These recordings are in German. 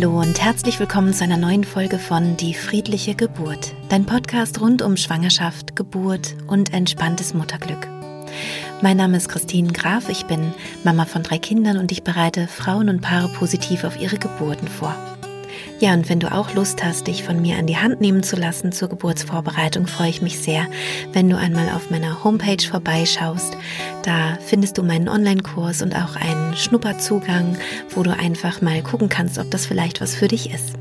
Hallo und herzlich willkommen zu einer neuen Folge von Die friedliche Geburt, dein Podcast rund um Schwangerschaft, Geburt und entspanntes Mutterglück. Mein Name ist Christine Graf, ich bin Mama von drei Kindern und ich bereite Frauen und Paare positiv auf ihre Geburten vor. Ja, und wenn du auch Lust hast, dich von mir an die Hand nehmen zu lassen zur Geburtsvorbereitung, freue ich mich sehr, wenn du einmal auf meiner Homepage vorbeischaust. Da findest du meinen Online-Kurs und auch einen Schnupperzugang, wo du einfach mal gucken kannst, ob das vielleicht was für dich ist.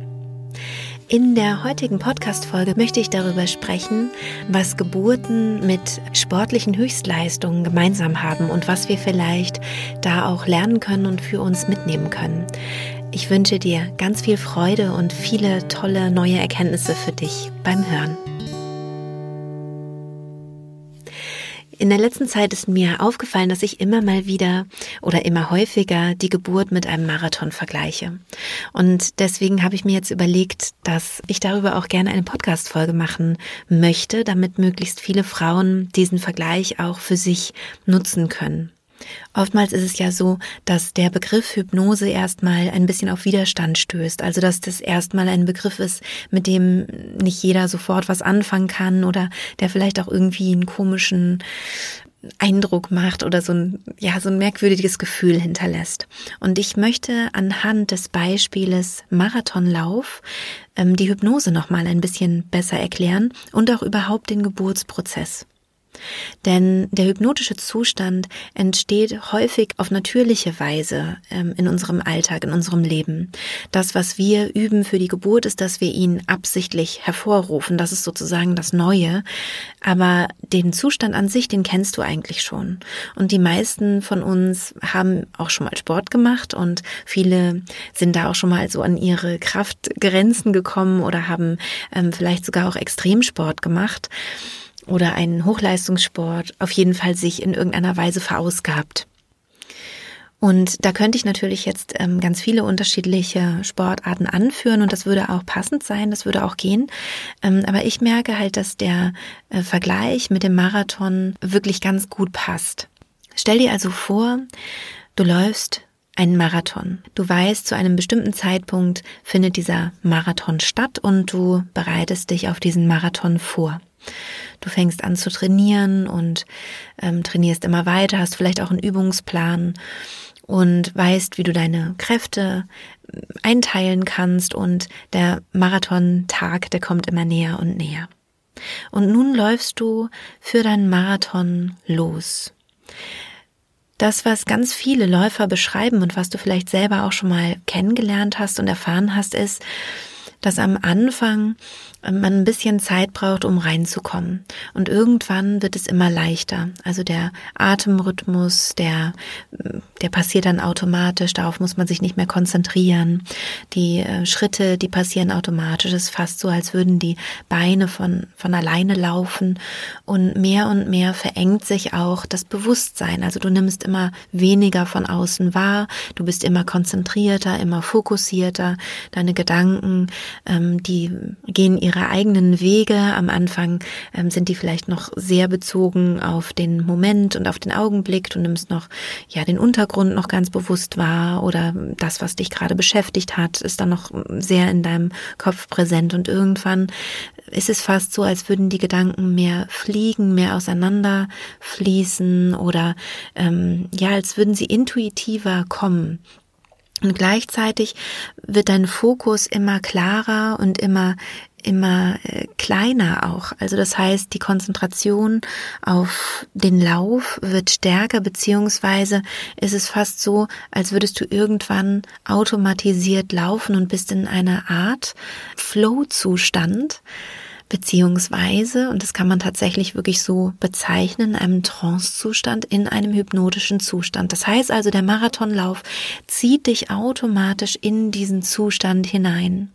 In der heutigen Podcast-Folge möchte ich darüber sprechen, was Geburten mit sportlichen Höchstleistungen gemeinsam haben und was wir vielleicht da auch lernen können und für uns mitnehmen können. Ich wünsche dir ganz viel Freude und viele tolle neue Erkenntnisse für dich beim Hören. In der letzten Zeit ist mir aufgefallen, dass ich immer mal wieder oder immer häufiger die Geburt mit einem Marathon vergleiche. Und deswegen habe ich mir jetzt überlegt, dass ich darüber auch gerne eine Podcast-Folge machen möchte, damit möglichst viele Frauen diesen Vergleich auch für sich nutzen können. Oftmals ist es ja so, dass der Begriff Hypnose erstmal ein bisschen auf Widerstand stößt. Also, dass das erstmal ein Begriff ist, mit dem nicht jeder sofort was anfangen kann oder der vielleicht auch irgendwie einen komischen Eindruck macht oder so ein, ja, so ein merkwürdiges Gefühl hinterlässt. Und ich möchte anhand des Beispieles Marathonlauf ähm, die Hypnose nochmal ein bisschen besser erklären und auch überhaupt den Geburtsprozess. Denn der hypnotische Zustand entsteht häufig auf natürliche Weise ähm, in unserem Alltag, in unserem Leben. Das, was wir üben für die Geburt, ist, dass wir ihn absichtlich hervorrufen. Das ist sozusagen das Neue. Aber den Zustand an sich, den kennst du eigentlich schon. Und die meisten von uns haben auch schon mal Sport gemacht und viele sind da auch schon mal so an ihre Kraftgrenzen gekommen oder haben ähm, vielleicht sogar auch Extremsport gemacht oder einen Hochleistungssport auf jeden Fall sich in irgendeiner Weise verausgabt. Und da könnte ich natürlich jetzt ähm, ganz viele unterschiedliche Sportarten anführen und das würde auch passend sein, das würde auch gehen. Ähm, aber ich merke halt, dass der äh, Vergleich mit dem Marathon wirklich ganz gut passt. Stell dir also vor, du läufst einen Marathon. Du weißt, zu einem bestimmten Zeitpunkt findet dieser Marathon statt und du bereitest dich auf diesen Marathon vor. Du fängst an zu trainieren und ähm, trainierst immer weiter, hast vielleicht auch einen Übungsplan und weißt, wie du deine Kräfte äh, einteilen kannst und der Marathontag, der kommt immer näher und näher. Und nun läufst du für deinen Marathon los. Das, was ganz viele Läufer beschreiben und was du vielleicht selber auch schon mal kennengelernt hast und erfahren hast, ist, dass am Anfang man ein bisschen Zeit braucht, um reinzukommen. Und irgendwann wird es immer leichter. Also der Atemrhythmus, der, der passiert dann automatisch. Darauf muss man sich nicht mehr konzentrieren. Die äh, Schritte, die passieren automatisch. Es ist fast so, als würden die Beine von, von alleine laufen. Und mehr und mehr verengt sich auch das Bewusstsein. Also du nimmst immer weniger von außen wahr. Du bist immer konzentrierter, immer fokussierter. Deine Gedanken, ähm, die gehen ihre eigenen Wege. Am Anfang ähm, sind die vielleicht noch sehr bezogen auf den Moment und auf den Augenblick. Du nimmst noch ja den Untergrund noch ganz bewusst wahr oder das, was dich gerade beschäftigt hat, ist dann noch sehr in deinem Kopf präsent und irgendwann ist es fast so, als würden die Gedanken mehr fliegen, mehr auseinander fließen oder ähm, ja, als würden sie intuitiver kommen. Und gleichzeitig wird dein Fokus immer klarer und immer immer äh, kleiner auch. Also das heißt, die Konzentration auf den Lauf wird stärker, beziehungsweise ist es fast so, als würdest du irgendwann automatisiert laufen und bist in einer Art Flow-Zustand, beziehungsweise, und das kann man tatsächlich wirklich so bezeichnen, einem Trance-Zustand in einem hypnotischen Zustand. Das heißt also, der Marathonlauf zieht dich automatisch in diesen Zustand hinein.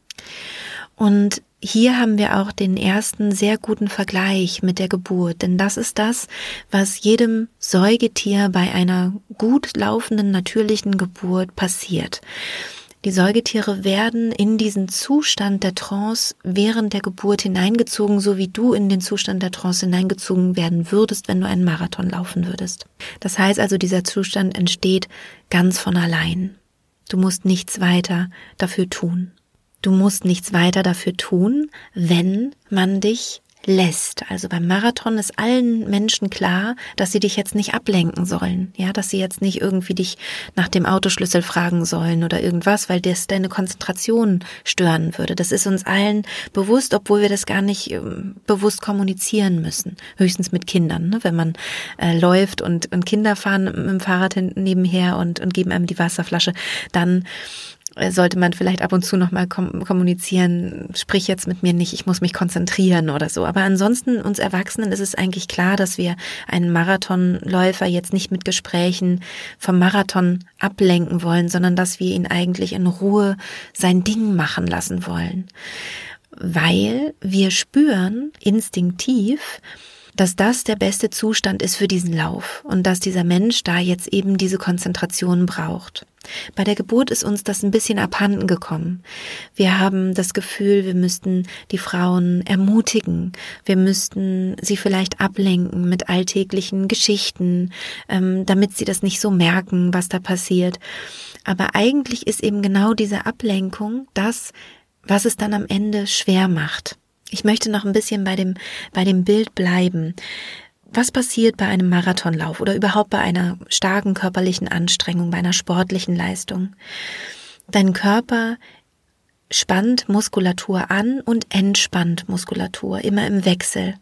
Und hier haben wir auch den ersten sehr guten Vergleich mit der Geburt, denn das ist das, was jedem Säugetier bei einer gut laufenden natürlichen Geburt passiert. Die Säugetiere werden in diesen Zustand der Trance während der Geburt hineingezogen, so wie du in den Zustand der Trance hineingezogen werden würdest, wenn du einen Marathon laufen würdest. Das heißt also, dieser Zustand entsteht ganz von allein. Du musst nichts weiter dafür tun. Du musst nichts weiter dafür tun, wenn man dich lässt. Also beim Marathon ist allen Menschen klar, dass sie dich jetzt nicht ablenken sollen. Ja, dass sie jetzt nicht irgendwie dich nach dem Autoschlüssel fragen sollen oder irgendwas, weil das deine Konzentration stören würde. Das ist uns allen bewusst, obwohl wir das gar nicht äh, bewusst kommunizieren müssen. Höchstens mit Kindern, ne? wenn man äh, läuft und, und Kinder fahren mit dem Fahrrad nebenher und, und geben einem die Wasserflasche, dann sollte man vielleicht ab und zu nochmal kommunizieren, sprich jetzt mit mir nicht, ich muss mich konzentrieren oder so. Aber ansonsten uns Erwachsenen ist es eigentlich klar, dass wir einen Marathonläufer jetzt nicht mit Gesprächen vom Marathon ablenken wollen, sondern dass wir ihn eigentlich in Ruhe sein Ding machen lassen wollen. Weil wir spüren instinktiv, dass das der beste Zustand ist für diesen Lauf und dass dieser Mensch da jetzt eben diese Konzentration braucht. Bei der Geburt ist uns das ein bisschen abhanden gekommen. Wir haben das Gefühl, wir müssten die Frauen ermutigen, wir müssten sie vielleicht ablenken mit alltäglichen Geschichten, ähm, damit sie das nicht so merken, was da passiert. Aber eigentlich ist eben genau diese Ablenkung das, was es dann am Ende schwer macht. Ich möchte noch ein bisschen bei dem, bei dem Bild bleiben. Was passiert bei einem Marathonlauf oder überhaupt bei einer starken körperlichen Anstrengung, bei einer sportlichen Leistung? Dein Körper spannt Muskulatur an und entspannt Muskulatur, immer im Wechsel.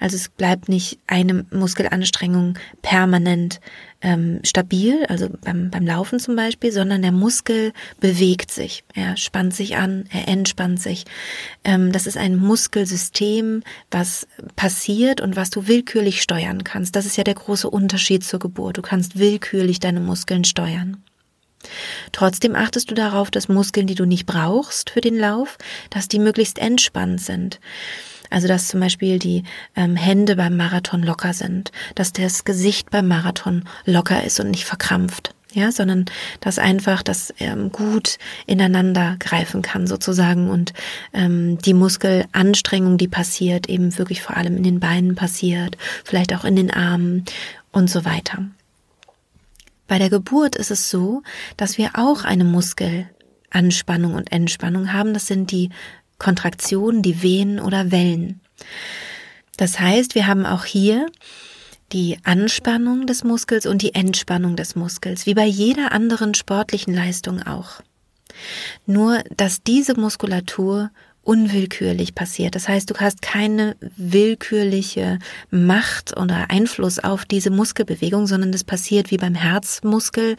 Also es bleibt nicht eine Muskelanstrengung permanent ähm, stabil, also beim, beim Laufen zum Beispiel, sondern der Muskel bewegt sich. Er spannt sich an, er entspannt sich. Ähm, das ist ein Muskelsystem, was passiert und was du willkürlich steuern kannst. Das ist ja der große Unterschied zur Geburt. Du kannst willkürlich deine Muskeln steuern. Trotzdem achtest du darauf, dass Muskeln, die du nicht brauchst für den Lauf, dass die möglichst entspannt sind. Also dass zum Beispiel die ähm, Hände beim Marathon locker sind, dass das Gesicht beim Marathon locker ist und nicht verkrampft. Ja, sondern dass einfach das ähm, gut ineinander greifen kann sozusagen und ähm, die Muskelanstrengung, die passiert, eben wirklich vor allem in den Beinen passiert, vielleicht auch in den Armen und so weiter. Bei der Geburt ist es so, dass wir auch eine Muskelanspannung und Entspannung haben. Das sind die Kontraktionen, die Wehen oder Wellen. Das heißt, wir haben auch hier die Anspannung des Muskels und die Entspannung des Muskels, wie bei jeder anderen sportlichen Leistung auch. Nur, dass diese Muskulatur unwillkürlich passiert. Das heißt, du hast keine willkürliche Macht oder Einfluss auf diese Muskelbewegung, sondern das passiert wie beim Herzmuskel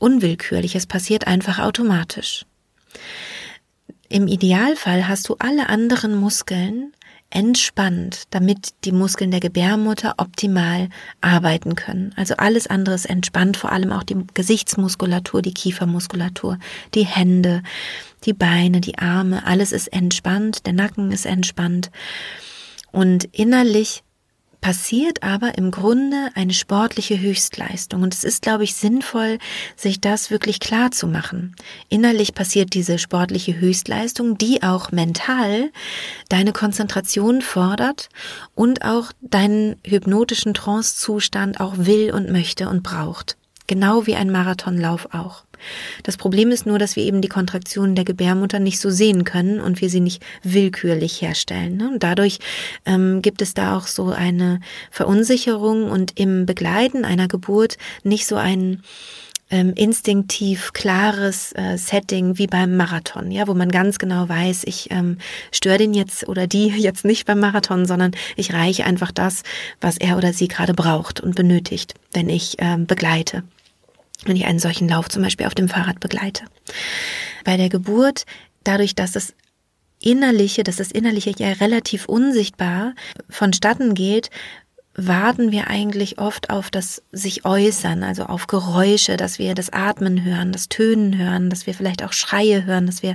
unwillkürlich. Es passiert einfach automatisch. Im Idealfall hast du alle anderen Muskeln entspannt, damit die Muskeln der Gebärmutter optimal arbeiten können. Also alles andere ist entspannt, vor allem auch die Gesichtsmuskulatur, die Kiefermuskulatur, die Hände, die Beine, die Arme, alles ist entspannt, der Nacken ist entspannt. Und innerlich passiert aber im Grunde eine sportliche Höchstleistung. Und es ist, glaube ich, sinnvoll, sich das wirklich klar zu machen. Innerlich passiert diese sportliche Höchstleistung, die auch mental deine Konzentration fordert und auch deinen hypnotischen Trancezustand auch will und möchte und braucht. Genau wie ein Marathonlauf auch. Das Problem ist nur, dass wir eben die Kontraktionen der Gebärmutter nicht so sehen können und wir sie nicht willkürlich herstellen. Ne? Und dadurch ähm, gibt es da auch so eine Verunsicherung und im Begleiten einer Geburt nicht so ein ähm, instinktiv klares äh, Setting wie beim Marathon, ja, wo man ganz genau weiß, ich ähm, störe den jetzt oder die jetzt nicht beim Marathon, sondern ich reiche einfach das, was er oder sie gerade braucht und benötigt, wenn ich ähm, begleite wenn ich einen solchen Lauf zum Beispiel auf dem Fahrrad begleite. Bei der Geburt, dadurch, dass das Innerliche, dass das Innerliche ja relativ unsichtbar vonstatten geht, warten wir eigentlich oft auf das sich äußern, also auf Geräusche, dass wir das Atmen hören, das Tönen hören, dass wir vielleicht auch Schreie hören, dass wir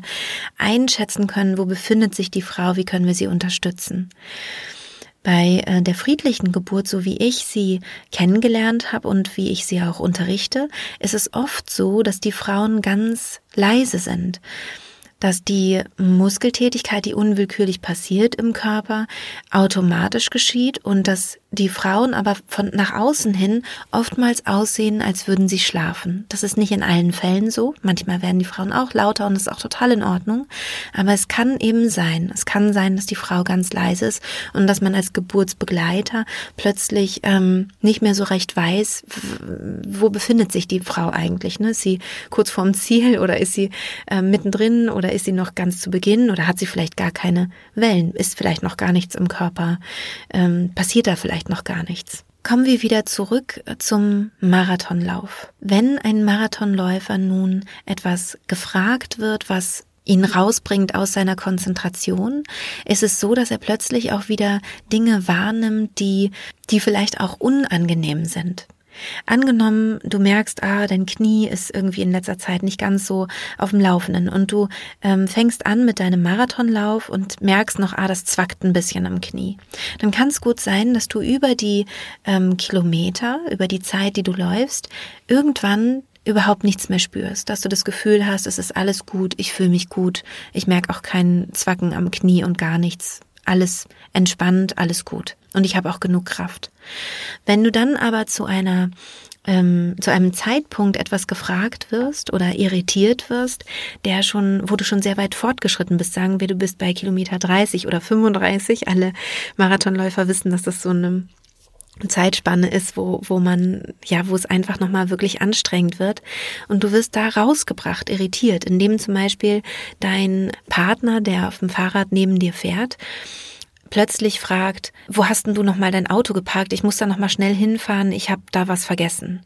einschätzen können, wo befindet sich die Frau, wie können wir sie unterstützen. Bei äh, der friedlichen Geburt, so wie ich sie kennengelernt habe und wie ich sie auch unterrichte, ist es oft so, dass die Frauen ganz leise sind dass die Muskeltätigkeit, die unwillkürlich passiert im Körper, automatisch geschieht und dass die Frauen aber von nach außen hin oftmals aussehen, als würden sie schlafen. Das ist nicht in allen Fällen so. Manchmal werden die Frauen auch lauter und das ist auch total in Ordnung. Aber es kann eben sein, es kann sein, dass die Frau ganz leise ist und dass man als Geburtsbegleiter plötzlich ähm, nicht mehr so recht weiß, wo befindet sich die Frau eigentlich. Ne? Ist sie kurz vorm Ziel oder ist sie äh, mittendrin oder ist sie noch ganz zu Beginn oder hat sie vielleicht gar keine Wellen, ist vielleicht noch gar nichts im Körper, ähm, passiert da vielleicht noch gar nichts. Kommen wir wieder zurück zum Marathonlauf. Wenn ein Marathonläufer nun etwas gefragt wird, was ihn rausbringt aus seiner Konzentration, ist es so, dass er plötzlich auch wieder Dinge wahrnimmt, die, die vielleicht auch unangenehm sind. Angenommen, du merkst, ah, dein Knie ist irgendwie in letzter Zeit nicht ganz so auf dem Laufenden und du ähm, fängst an mit deinem Marathonlauf und merkst noch, ah, das zwackt ein bisschen am Knie. Dann kann es gut sein, dass du über die ähm, Kilometer, über die Zeit, die du läufst, irgendwann überhaupt nichts mehr spürst, dass du das Gefühl hast, es ist alles gut, ich fühle mich gut, ich merke auch keinen Zwacken am Knie und gar nichts alles entspannt, alles gut. Und ich habe auch genug Kraft. Wenn du dann aber zu einer ähm, zu einem Zeitpunkt etwas gefragt wirst oder irritiert wirst, der schon, wo du schon sehr weit fortgeschritten bist, sagen wir, du bist bei Kilometer 30 oder 35. Alle Marathonläufer wissen, dass das so eine Zeitspanne ist, wo, wo man, ja, wo es einfach nochmal wirklich anstrengend wird. Und du wirst da rausgebracht, irritiert, indem zum Beispiel dein Partner, der auf dem Fahrrad neben dir fährt, plötzlich fragt, wo hast denn du nochmal dein Auto geparkt? Ich muss da nochmal schnell hinfahren, ich habe da was vergessen.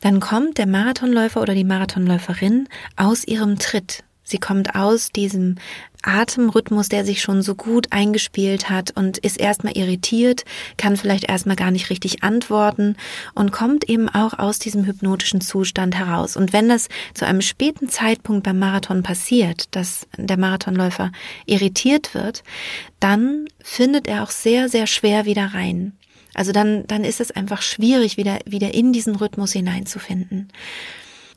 Dann kommt der Marathonläufer oder die Marathonläuferin aus ihrem Tritt. Sie kommt aus diesem Atemrhythmus, der sich schon so gut eingespielt hat und ist erstmal irritiert, kann vielleicht erstmal gar nicht richtig antworten und kommt eben auch aus diesem hypnotischen Zustand heraus. Und wenn das zu einem späten Zeitpunkt beim Marathon passiert, dass der Marathonläufer irritiert wird, dann findet er auch sehr, sehr schwer wieder rein. Also dann, dann ist es einfach schwierig, wieder, wieder in diesen Rhythmus hineinzufinden.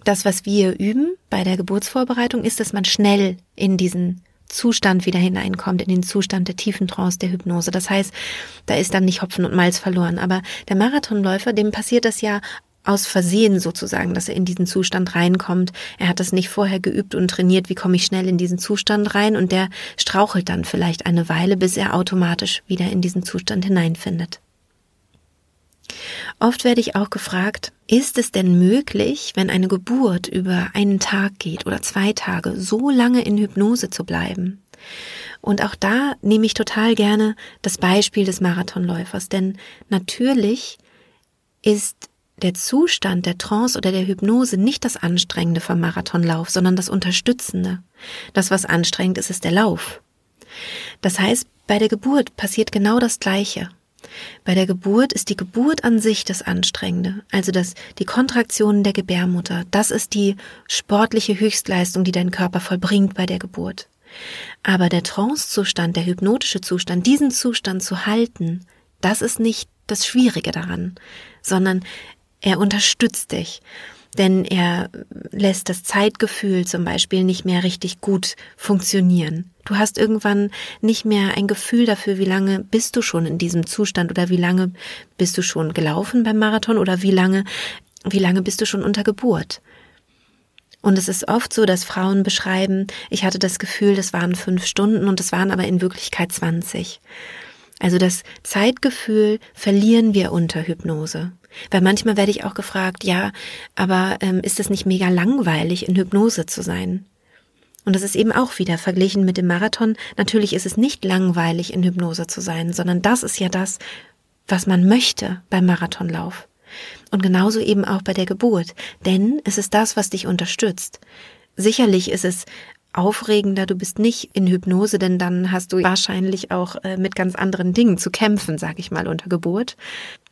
Das, was wir üben bei der Geburtsvorbereitung, ist, dass man schnell in diesen Zustand wieder hineinkommt, in den Zustand der tiefen Trance der Hypnose. Das heißt, da ist dann nicht Hopfen und Malz verloren. Aber der Marathonläufer, dem passiert das ja aus Versehen sozusagen, dass er in diesen Zustand reinkommt. Er hat das nicht vorher geübt und trainiert, wie komme ich schnell in diesen Zustand rein und der strauchelt dann vielleicht eine Weile, bis er automatisch wieder in diesen Zustand hineinfindet. Oft werde ich auch gefragt, ist es denn möglich, wenn eine Geburt über einen Tag geht oder zwei Tage, so lange in Hypnose zu bleiben? Und auch da nehme ich total gerne das Beispiel des Marathonläufers, denn natürlich ist der Zustand der Trance oder der Hypnose nicht das Anstrengende vom Marathonlauf, sondern das Unterstützende. Das, was anstrengend ist, ist der Lauf. Das heißt, bei der Geburt passiert genau das Gleiche. Bei der Geburt ist die Geburt an sich das Anstrengende, also das, die Kontraktionen der Gebärmutter. Das ist die sportliche Höchstleistung, die dein Körper vollbringt bei der Geburt. Aber der Trancezustand, der hypnotische Zustand, diesen Zustand zu halten, das ist nicht das Schwierige daran, sondern er unterstützt dich denn er lässt das Zeitgefühl zum Beispiel nicht mehr richtig gut funktionieren. Du hast irgendwann nicht mehr ein Gefühl dafür, wie lange bist du schon in diesem Zustand oder wie lange bist du schon gelaufen beim Marathon oder wie lange, wie lange bist du schon unter Geburt. Und es ist oft so, dass Frauen beschreiben, ich hatte das Gefühl, das waren fünf Stunden und es waren aber in Wirklichkeit 20. Also das Zeitgefühl verlieren wir unter Hypnose. Weil manchmal werde ich auch gefragt, ja, aber ähm, ist es nicht mega langweilig, in Hypnose zu sein? Und das ist eben auch wieder verglichen mit dem Marathon. Natürlich ist es nicht langweilig, in Hypnose zu sein, sondern das ist ja das, was man möchte beim Marathonlauf. Und genauso eben auch bei der Geburt. Denn es ist das, was dich unterstützt. Sicherlich ist es aufregender, du bist nicht in Hypnose, denn dann hast du wahrscheinlich auch äh, mit ganz anderen Dingen zu kämpfen, sag ich mal, unter Geburt.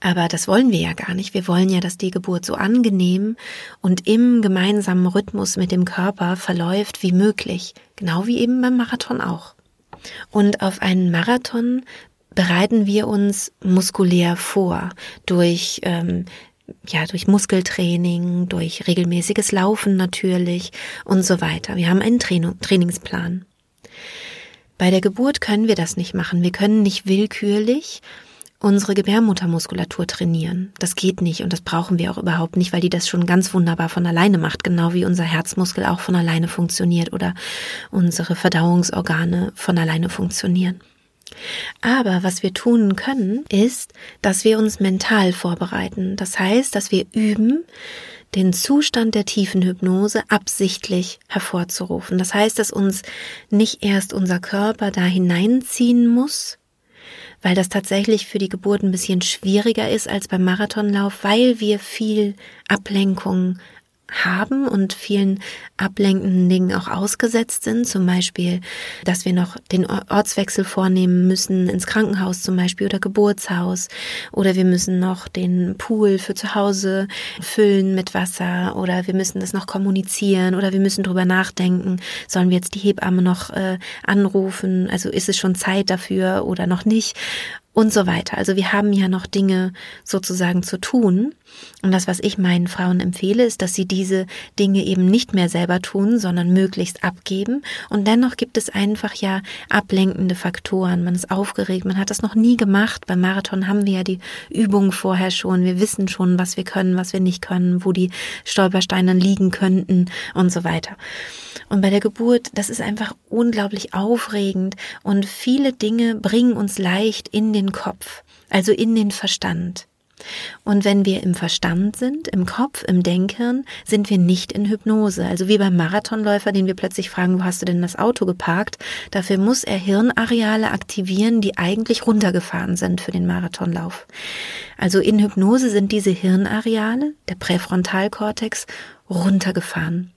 Aber das wollen wir ja gar nicht. Wir wollen ja, dass die Geburt so angenehm und im gemeinsamen Rhythmus mit dem Körper verläuft wie möglich. Genau wie eben beim Marathon auch. Und auf einen Marathon bereiten wir uns muskulär vor durch ähm, ja, durch Muskeltraining, durch regelmäßiges Laufen natürlich und so weiter. Wir haben einen Training, Trainingsplan. Bei der Geburt können wir das nicht machen. Wir können nicht willkürlich unsere Gebärmuttermuskulatur trainieren. Das geht nicht und das brauchen wir auch überhaupt nicht, weil die das schon ganz wunderbar von alleine macht, genau wie unser Herzmuskel auch von alleine funktioniert oder unsere Verdauungsorgane von alleine funktionieren. Aber was wir tun können, ist, dass wir uns mental vorbereiten. Das heißt, dass wir üben, den Zustand der tiefen Hypnose absichtlich hervorzurufen. Das heißt, dass uns nicht erst unser Körper da hineinziehen muss, weil das tatsächlich für die Geburt ein bisschen schwieriger ist als beim Marathonlauf, weil wir viel Ablenkung haben und vielen ablenkenden Dingen auch ausgesetzt sind. Zum Beispiel, dass wir noch den Ortswechsel vornehmen müssen ins Krankenhaus zum Beispiel oder Geburtshaus. Oder wir müssen noch den Pool für zu Hause füllen mit Wasser. Oder wir müssen das noch kommunizieren. Oder wir müssen drüber nachdenken. Sollen wir jetzt die Hebamme noch äh, anrufen? Also ist es schon Zeit dafür oder noch nicht? Und so weiter. Also wir haben ja noch Dinge sozusagen zu tun. Und das, was ich meinen Frauen empfehle, ist, dass sie diese Dinge eben nicht mehr selber tun, sondern möglichst abgeben. Und dennoch gibt es einfach ja ablenkende Faktoren. Man ist aufgeregt, man hat das noch nie gemacht. Beim Marathon haben wir ja die Übung vorher schon. Wir wissen schon, was wir können, was wir nicht können, wo die Stolpersteine liegen könnten und so weiter. Und bei der Geburt, das ist einfach unglaublich aufregend und viele Dinge bringen uns leicht in den Kopf, also in den Verstand. Und wenn wir im Verstand sind, im Kopf, im Denkhirn, sind wir nicht in Hypnose. Also wie beim Marathonläufer, den wir plötzlich fragen, wo hast du denn das Auto geparkt? Dafür muss er Hirnareale aktivieren, die eigentlich runtergefahren sind für den Marathonlauf. Also in Hypnose sind diese Hirnareale, der Präfrontalkortex, runtergefahren.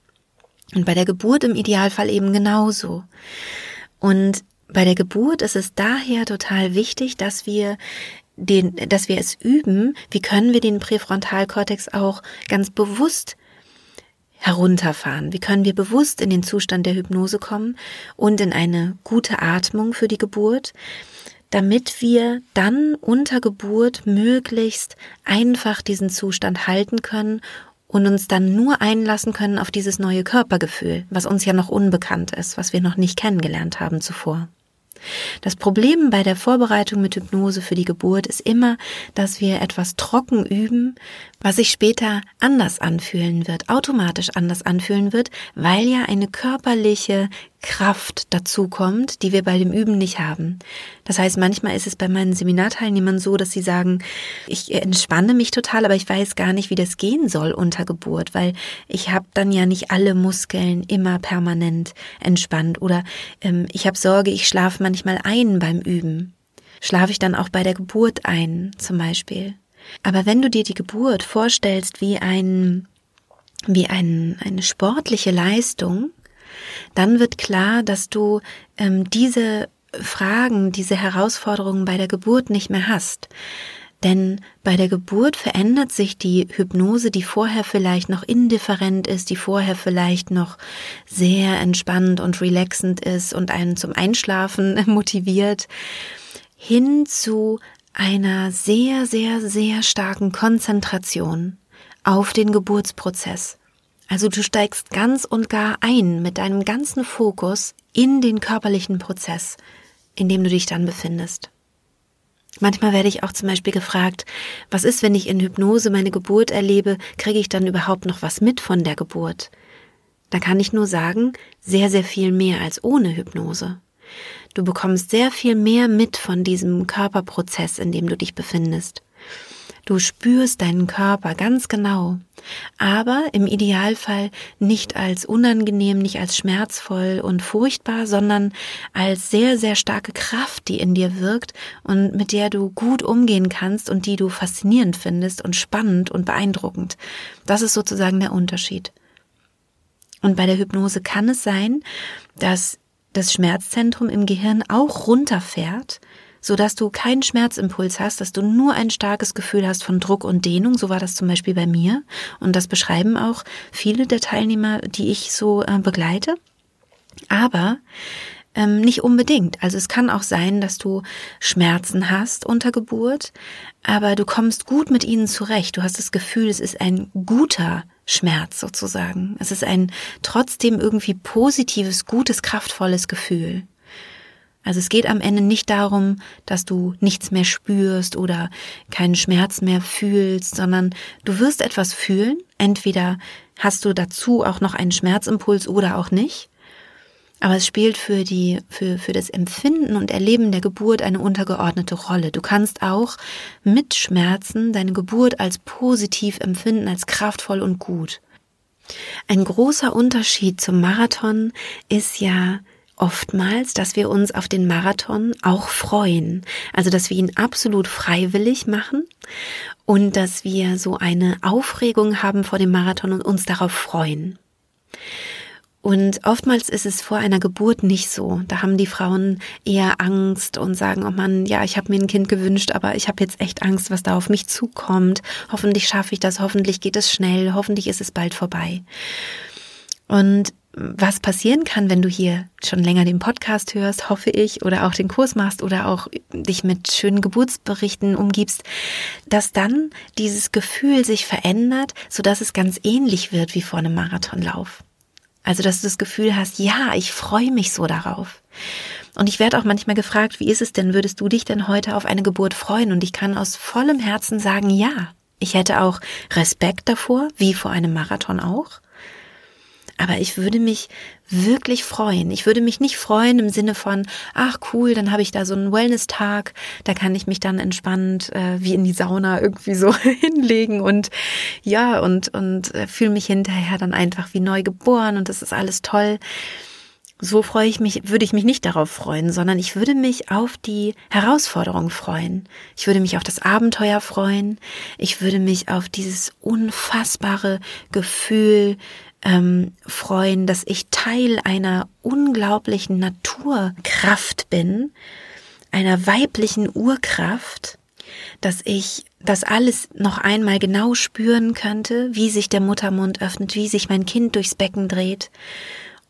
Und bei der Geburt im Idealfall eben genauso. Und bei der Geburt ist es daher total wichtig, dass wir den, dass wir es üben, wie können wir den Präfrontalkortex auch ganz bewusst herunterfahren? Wie können wir bewusst in den Zustand der Hypnose kommen und in eine gute Atmung für die Geburt, damit wir dann unter Geburt möglichst einfach diesen Zustand halten können und uns dann nur einlassen können auf dieses neue Körpergefühl, was uns ja noch unbekannt ist, was wir noch nicht kennengelernt haben zuvor. Das Problem bei der Vorbereitung mit Hypnose für die Geburt ist immer, dass wir etwas trocken üben, was sich später anders anfühlen wird, automatisch anders anfühlen wird, weil ja eine körperliche Kraft dazu kommt, die wir bei dem Üben nicht haben. Das heißt, manchmal ist es bei meinen Seminarteilnehmern so, dass sie sagen, ich entspanne mich total, aber ich weiß gar nicht, wie das gehen soll unter Geburt, weil ich habe dann ja nicht alle Muskeln immer permanent entspannt oder ähm, ich habe Sorge, ich schlafe manchmal ein beim Üben. Schlafe ich dann auch bei der Geburt ein, zum Beispiel. Aber wenn du dir die Geburt vorstellst wie ein wie ein, eine sportliche Leistung, dann wird klar, dass du ähm, diese Fragen, diese Herausforderungen bei der Geburt nicht mehr hast. Denn bei der Geburt verändert sich die Hypnose, die vorher vielleicht noch indifferent ist, die vorher vielleicht noch sehr entspannt und relaxend ist und einen zum Einschlafen motiviert, hin zu einer sehr, sehr, sehr starken Konzentration auf den Geburtsprozess. Also du steigst ganz und gar ein mit deinem ganzen Fokus in den körperlichen Prozess, in dem du dich dann befindest. Manchmal werde ich auch zum Beispiel gefragt, was ist, wenn ich in Hypnose meine Geburt erlebe, kriege ich dann überhaupt noch was mit von der Geburt? Da kann ich nur sagen, sehr, sehr viel mehr als ohne Hypnose. Du bekommst sehr viel mehr mit von diesem Körperprozess, in dem du dich befindest. Du spürst deinen Körper ganz genau, aber im Idealfall nicht als unangenehm, nicht als schmerzvoll und furchtbar, sondern als sehr, sehr starke Kraft, die in dir wirkt und mit der du gut umgehen kannst und die du faszinierend findest und spannend und beeindruckend. Das ist sozusagen der Unterschied. Und bei der Hypnose kann es sein, dass das Schmerzzentrum im Gehirn auch runterfährt, so dass du keinen Schmerzimpuls hast, dass du nur ein starkes Gefühl hast von Druck und Dehnung. So war das zum Beispiel bei mir. Und das beschreiben auch viele der Teilnehmer, die ich so äh, begleite. Aber Ähm, nicht unbedingt. Also es kann auch sein, dass du Schmerzen hast unter Geburt, aber du kommst gut mit ihnen zurecht. Du hast das Gefühl, es ist ein guter Schmerz sozusagen. Es ist ein trotzdem irgendwie positives, gutes, kraftvolles Gefühl. Also es geht am Ende nicht darum, dass du nichts mehr spürst oder keinen Schmerz mehr fühlst, sondern du wirst etwas fühlen. Entweder hast du dazu auch noch einen Schmerzimpuls oder auch nicht. Aber es spielt für die, für, für das Empfinden und Erleben der Geburt eine untergeordnete Rolle. Du kannst auch mit Schmerzen deine Geburt als positiv empfinden, als kraftvoll und gut. Ein großer Unterschied zum Marathon ist ja, oftmals, dass wir uns auf den Marathon auch freuen. Also, dass wir ihn absolut freiwillig machen und dass wir so eine Aufregung haben vor dem Marathon und uns darauf freuen. Und oftmals ist es vor einer Geburt nicht so. Da haben die Frauen eher Angst und sagen, oh Mann, ja, ich habe mir ein Kind gewünscht, aber ich habe jetzt echt Angst, was da auf mich zukommt. Hoffentlich schaffe ich das, hoffentlich geht es schnell, hoffentlich ist es bald vorbei. Und was passieren kann, wenn du hier schon länger den Podcast hörst, hoffe ich, oder auch den Kurs machst oder auch dich mit schönen Geburtsberichten umgibst, dass dann dieses Gefühl sich verändert, so dass es ganz ähnlich wird wie vor einem Marathonlauf. Also, dass du das Gefühl hast, ja, ich freue mich so darauf. Und ich werde auch manchmal gefragt, wie ist es denn, würdest du dich denn heute auf eine Geburt freuen? Und ich kann aus vollem Herzen sagen, ja. Ich hätte auch Respekt davor, wie vor einem Marathon auch. Aber ich würde mich wirklich freuen. Ich würde mich nicht freuen im Sinne von, ach cool, dann habe ich da so einen Wellness-Tag, da kann ich mich dann entspannt äh, wie in die Sauna irgendwie so hinlegen und ja, und, und äh, fühle mich hinterher dann einfach wie neu geboren und das ist alles toll. So freue ich mich, würde ich mich nicht darauf freuen, sondern ich würde mich auf die Herausforderung freuen. Ich würde mich auf das Abenteuer freuen. Ich würde mich auf dieses unfassbare Gefühl ähm, freuen, dass ich Teil einer unglaublichen Naturkraft bin, einer weiblichen Urkraft, dass ich das alles noch einmal genau spüren könnte, wie sich der Muttermund öffnet, wie sich mein Kind durchs Becken dreht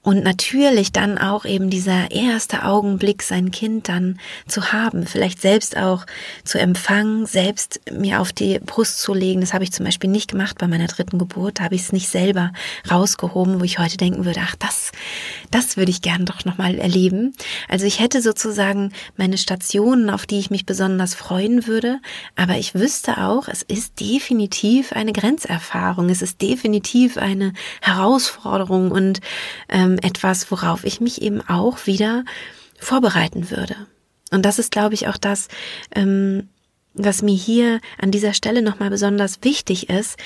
und natürlich dann auch eben dieser erste Augenblick, sein Kind dann zu haben, vielleicht selbst auch zu empfangen, selbst mir auf die Brust zu legen. Das habe ich zum Beispiel nicht gemacht bei meiner dritten Geburt. Da habe ich es nicht selber rausgehoben, wo ich heute denken würde, ach, das, das würde ich gern doch nochmal erleben. Also ich hätte sozusagen meine Stationen, auf die ich mich besonders freuen würde. Aber ich wüsste auch, es ist definitiv eine Grenzerfahrung. Es ist definitiv eine Herausforderung und ähm, ähm, etwas, worauf ich mich eben auch wieder vorbereiten würde. Und das ist, glaube ich, auch das, ähm, was mir hier an dieser Stelle nochmal besonders wichtig ist.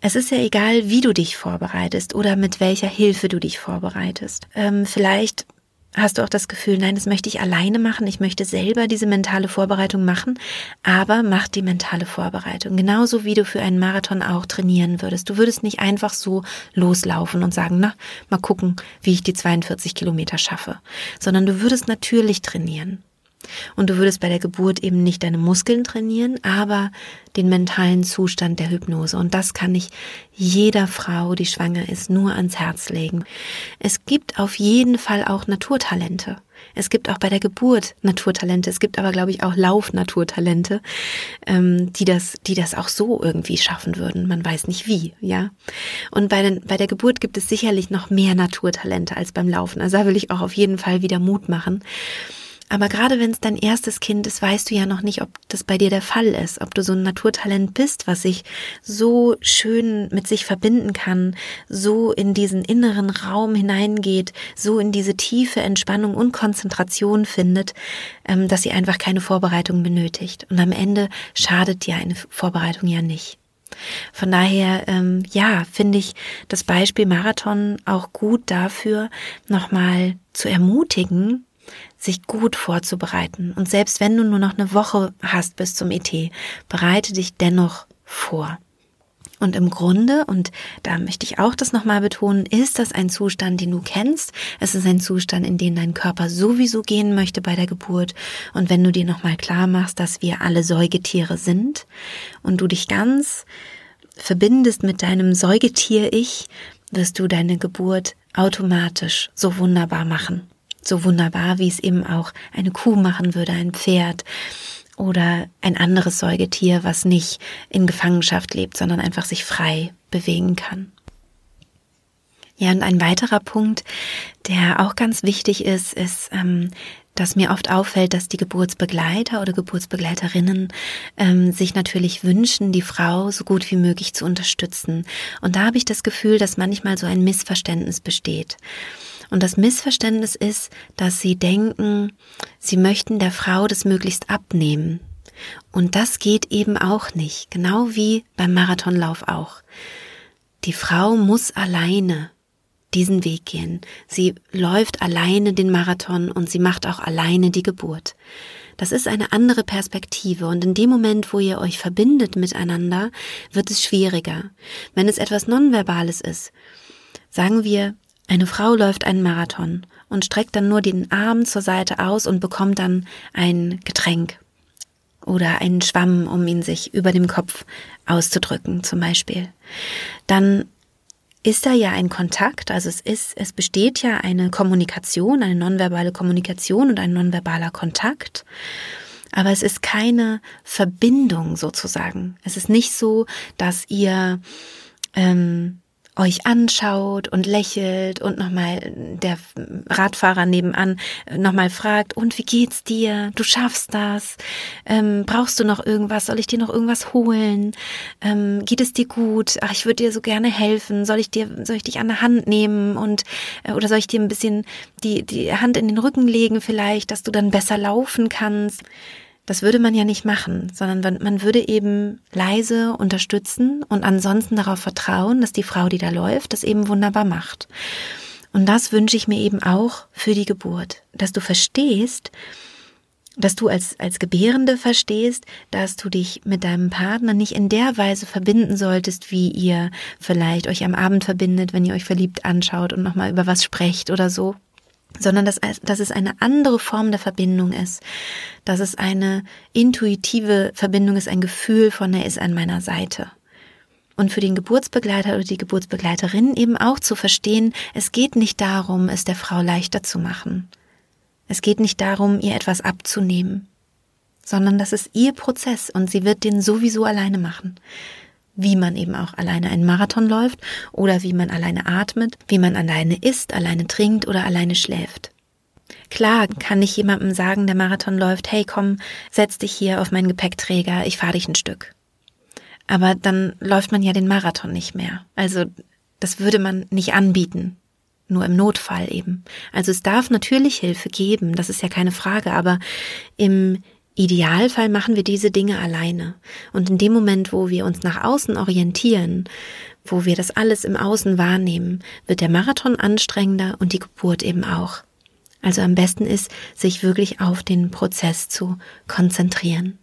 Es ist ja egal, wie du dich vorbereitest oder mit welcher Hilfe du dich vorbereitest. Ähm, vielleicht hast du auch das Gefühl, nein, das möchte ich alleine machen, ich möchte selber diese mentale Vorbereitung machen, aber mach die mentale Vorbereitung. Genauso wie du für einen Marathon auch trainieren würdest. Du würdest nicht einfach so loslaufen und sagen, na, mal gucken, wie ich die 42 Kilometer schaffe, sondern du würdest natürlich trainieren. Und du würdest bei der Geburt eben nicht deine Muskeln trainieren, aber den mentalen Zustand der Hypnose. Und das kann ich jeder Frau, die schwanger ist, nur ans Herz legen. Es gibt auf jeden Fall auch Naturtalente. Es gibt auch bei der Geburt Naturtalente. Es gibt aber, glaube ich, auch Laufnaturtalente, ähm, die das, die das auch so irgendwie schaffen würden. Man weiß nicht wie, ja. Und bei, den, bei der Geburt gibt es sicherlich noch mehr Naturtalente als beim Laufen. Also da will ich auch auf jeden Fall wieder Mut machen. Aber gerade wenn es dein erstes Kind ist, weißt du ja noch nicht, ob das bei dir der Fall ist, ob du so ein Naturtalent bist, was sich so schön mit sich verbinden kann, so in diesen inneren Raum hineingeht, so in diese tiefe Entspannung und Konzentration findet, ähm, dass sie einfach keine Vorbereitung benötigt. Und am Ende schadet dir eine Vorbereitung ja nicht. Von daher, ähm, ja, finde ich das Beispiel Marathon auch gut dafür, nochmal zu ermutigen, sich gut vorzubereiten. Und selbst wenn du nur noch eine Woche hast bis zum ET, bereite dich dennoch vor. Und im Grunde, und da möchte ich auch das nochmal betonen, ist das ein Zustand, den du kennst. Es ist ein Zustand, in den dein Körper sowieso gehen möchte bei der Geburt. Und wenn du dir nochmal klar machst, dass wir alle Säugetiere sind und du dich ganz verbindest mit deinem Säugetier-Ich, wirst du deine Geburt automatisch so wunderbar machen. So wunderbar, wie es eben auch eine Kuh machen würde, ein Pferd oder ein anderes Säugetier, was nicht in Gefangenschaft lebt, sondern einfach sich frei bewegen kann. Ja, und ein weiterer Punkt, der auch ganz wichtig ist, ist, ähm, dass mir oft auffällt, dass die Geburtsbegleiter oder Geburtsbegleiterinnen ähm, sich natürlich wünschen, die Frau so gut wie möglich zu unterstützen. Und da habe ich das Gefühl, dass manchmal so ein Missverständnis besteht. Und das Missverständnis ist, dass sie denken, sie möchten der Frau das möglichst abnehmen. Und das geht eben auch nicht, genau wie beim Marathonlauf auch. Die Frau muss alleine diesen Weg gehen. Sie läuft alleine den Marathon und sie macht auch alleine die Geburt. Das ist eine andere Perspektive und in dem Moment, wo ihr euch verbindet miteinander, wird es schwieriger. Wenn es etwas Nonverbales ist, sagen wir, eine Frau läuft einen Marathon und streckt dann nur den Arm zur Seite aus und bekommt dann ein Getränk oder einen Schwamm, um ihn sich über dem Kopf auszudrücken, zum Beispiel. Dann ist da ja ein Kontakt, also es ist, es besteht ja eine Kommunikation, eine nonverbale Kommunikation und ein nonverbaler Kontakt. Aber es ist keine Verbindung sozusagen. Es ist nicht so, dass ihr ähm, euch anschaut und lächelt und nochmal der Radfahrer nebenan nochmal fragt, und wie geht's dir? Du schaffst das. Ähm, brauchst du noch irgendwas? Soll ich dir noch irgendwas holen? Ähm, geht es dir gut? Ach, ich würde dir so gerne helfen. Soll ich dir, soll ich dich an der Hand nehmen und äh, oder soll ich dir ein bisschen die, die Hand in den Rücken legen vielleicht, dass du dann besser laufen kannst? Das würde man ja nicht machen, sondern man würde eben leise unterstützen und ansonsten darauf vertrauen, dass die Frau, die da läuft, das eben wunderbar macht. Und das wünsche ich mir eben auch für die Geburt, dass du verstehst, dass du als, als Gebärende verstehst, dass du dich mit deinem Partner nicht in der Weise verbinden solltest, wie ihr vielleicht euch am Abend verbindet, wenn ihr euch verliebt anschaut und nochmal über was sprecht oder so sondern dass, dass es eine andere Form der Verbindung ist, dass es eine intuitive Verbindung ist, ein Gefühl von, er ist an meiner Seite. Und für den Geburtsbegleiter oder die Geburtsbegleiterin eben auch zu verstehen, es geht nicht darum, es der Frau leichter zu machen. Es geht nicht darum, ihr etwas abzunehmen, sondern das ist ihr Prozess und sie wird den sowieso alleine machen wie man eben auch alleine einen Marathon läuft oder wie man alleine atmet, wie man alleine isst, alleine trinkt oder alleine schläft. Klar kann ich jemandem sagen, der Marathon läuft, hey komm, setz dich hier auf meinen Gepäckträger, ich fahre dich ein Stück. Aber dann läuft man ja den Marathon nicht mehr. Also das würde man nicht anbieten. Nur im Notfall eben. Also es darf natürlich Hilfe geben, das ist ja keine Frage, aber im Idealfall machen wir diese Dinge alleine. Und in dem Moment, wo wir uns nach außen orientieren, wo wir das alles im Außen wahrnehmen, wird der Marathon anstrengender und die Geburt eben auch. Also am besten ist, sich wirklich auf den Prozess zu konzentrieren.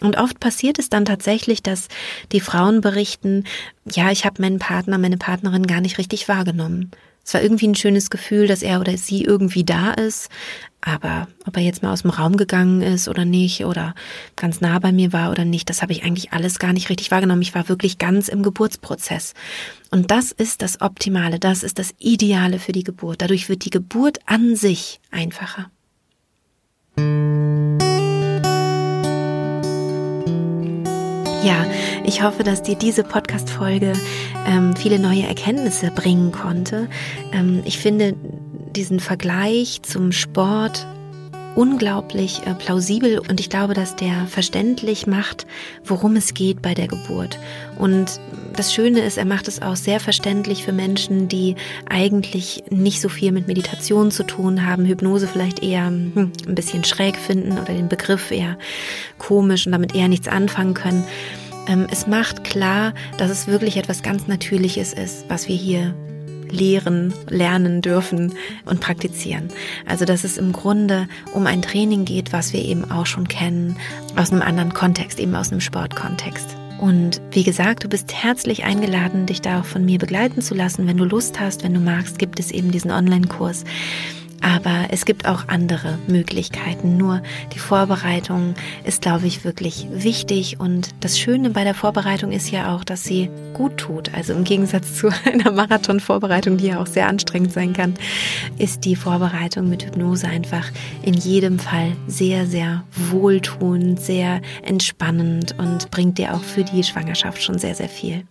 Und oft passiert es dann tatsächlich, dass die Frauen berichten, ja, ich habe meinen Partner, meine Partnerin gar nicht richtig wahrgenommen. Es war irgendwie ein schönes Gefühl, dass er oder sie irgendwie da ist, aber ob er jetzt mal aus dem Raum gegangen ist oder nicht oder ganz nah bei mir war oder nicht, das habe ich eigentlich alles gar nicht richtig wahrgenommen. Ich war wirklich ganz im Geburtsprozess. Und das ist das Optimale, das ist das Ideale für die Geburt. Dadurch wird die Geburt an sich einfacher. Ja, ich hoffe, dass dir diese Podcast-Folge ähm, viele neue Erkenntnisse bringen konnte. Ähm, ich finde diesen Vergleich zum Sport unglaublich äh, plausibel und ich glaube, dass der verständlich macht, worum es geht bei der Geburt. Und das Schöne ist, er macht es auch sehr verständlich für Menschen, die eigentlich nicht so viel mit Meditation zu tun haben, Hypnose vielleicht eher hm, ein bisschen schräg finden oder den Begriff eher komisch und damit eher nichts anfangen können. Ähm, es macht klar, dass es wirklich etwas ganz Natürliches ist, was wir hier lehren, lernen dürfen und praktizieren. Also dass es im Grunde um ein Training geht, was wir eben auch schon kennen, aus einem anderen Kontext, eben aus einem Sportkontext. Und wie gesagt, du bist herzlich eingeladen, dich da auch von mir begleiten zu lassen. Wenn du Lust hast, wenn du magst, gibt es eben diesen Online-Kurs Aber es gibt auch andere Möglichkeiten. Nur die Vorbereitung ist, glaube ich, wirklich wichtig. Und das Schöne bei der Vorbereitung ist ja auch, dass sie gut tut. Also im Gegensatz zu einer Marathon-Vorbereitung, die ja auch sehr anstrengend sein kann, ist die Vorbereitung mit Hypnose einfach in jedem Fall sehr, sehr wohltuend, sehr entspannend und bringt dir auch für die Schwangerschaft schon sehr, sehr viel.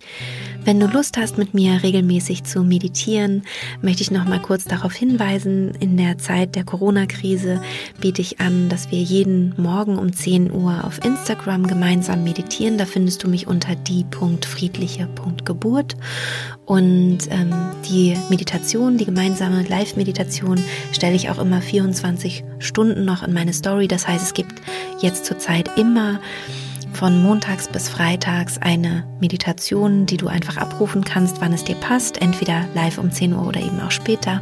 Wenn du Lust hast, mit mir regelmäßig zu meditieren, möchte ich noch mal kurz darauf hinweisen, in der Zeit der Corona-Krise biete ich an, dass wir jeden Morgen um 10 Uhr auf Instagram gemeinsam meditieren. Da findest du mich unter die.friedliche.geburt. Und ähm, die Meditation, die gemeinsame Live-Meditation, stelle ich auch immer 24 Stunden noch in meine Story. Das heißt, es gibt jetzt zurzeit immer von montags bis freitags eine Meditation, die du einfach abrufen kannst, wann es dir passt, entweder live um 10 Uhr oder eben auch später.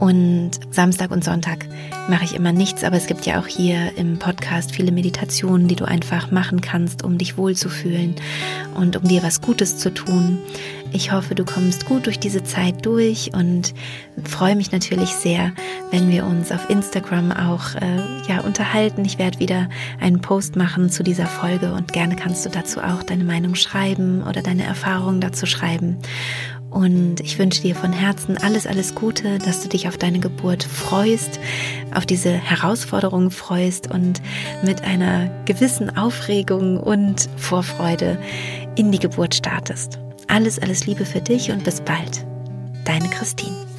Und Samstag und Sonntag mache ich immer nichts, aber es gibt ja auch hier im Podcast viele Meditationen, die du einfach machen kannst, um dich wohlzufühlen und um dir was Gutes zu tun. Ich hoffe, du kommst gut durch diese Zeit durch und freue mich natürlich sehr, wenn wir uns auf Instagram auch äh, ja unterhalten. Ich werde wieder einen Post machen zu dieser Folge und gerne kannst du dazu auch deine Meinung schreiben oder deine Erfahrungen dazu schreiben. Und ich wünsche dir von Herzen alles, alles Gute, dass du dich auf deine Geburt freust, auf diese Herausforderungen freust und mit einer gewissen Aufregung und Vorfreude in die Geburt startest. Alles, alles Liebe für dich und bis bald. Deine Christine.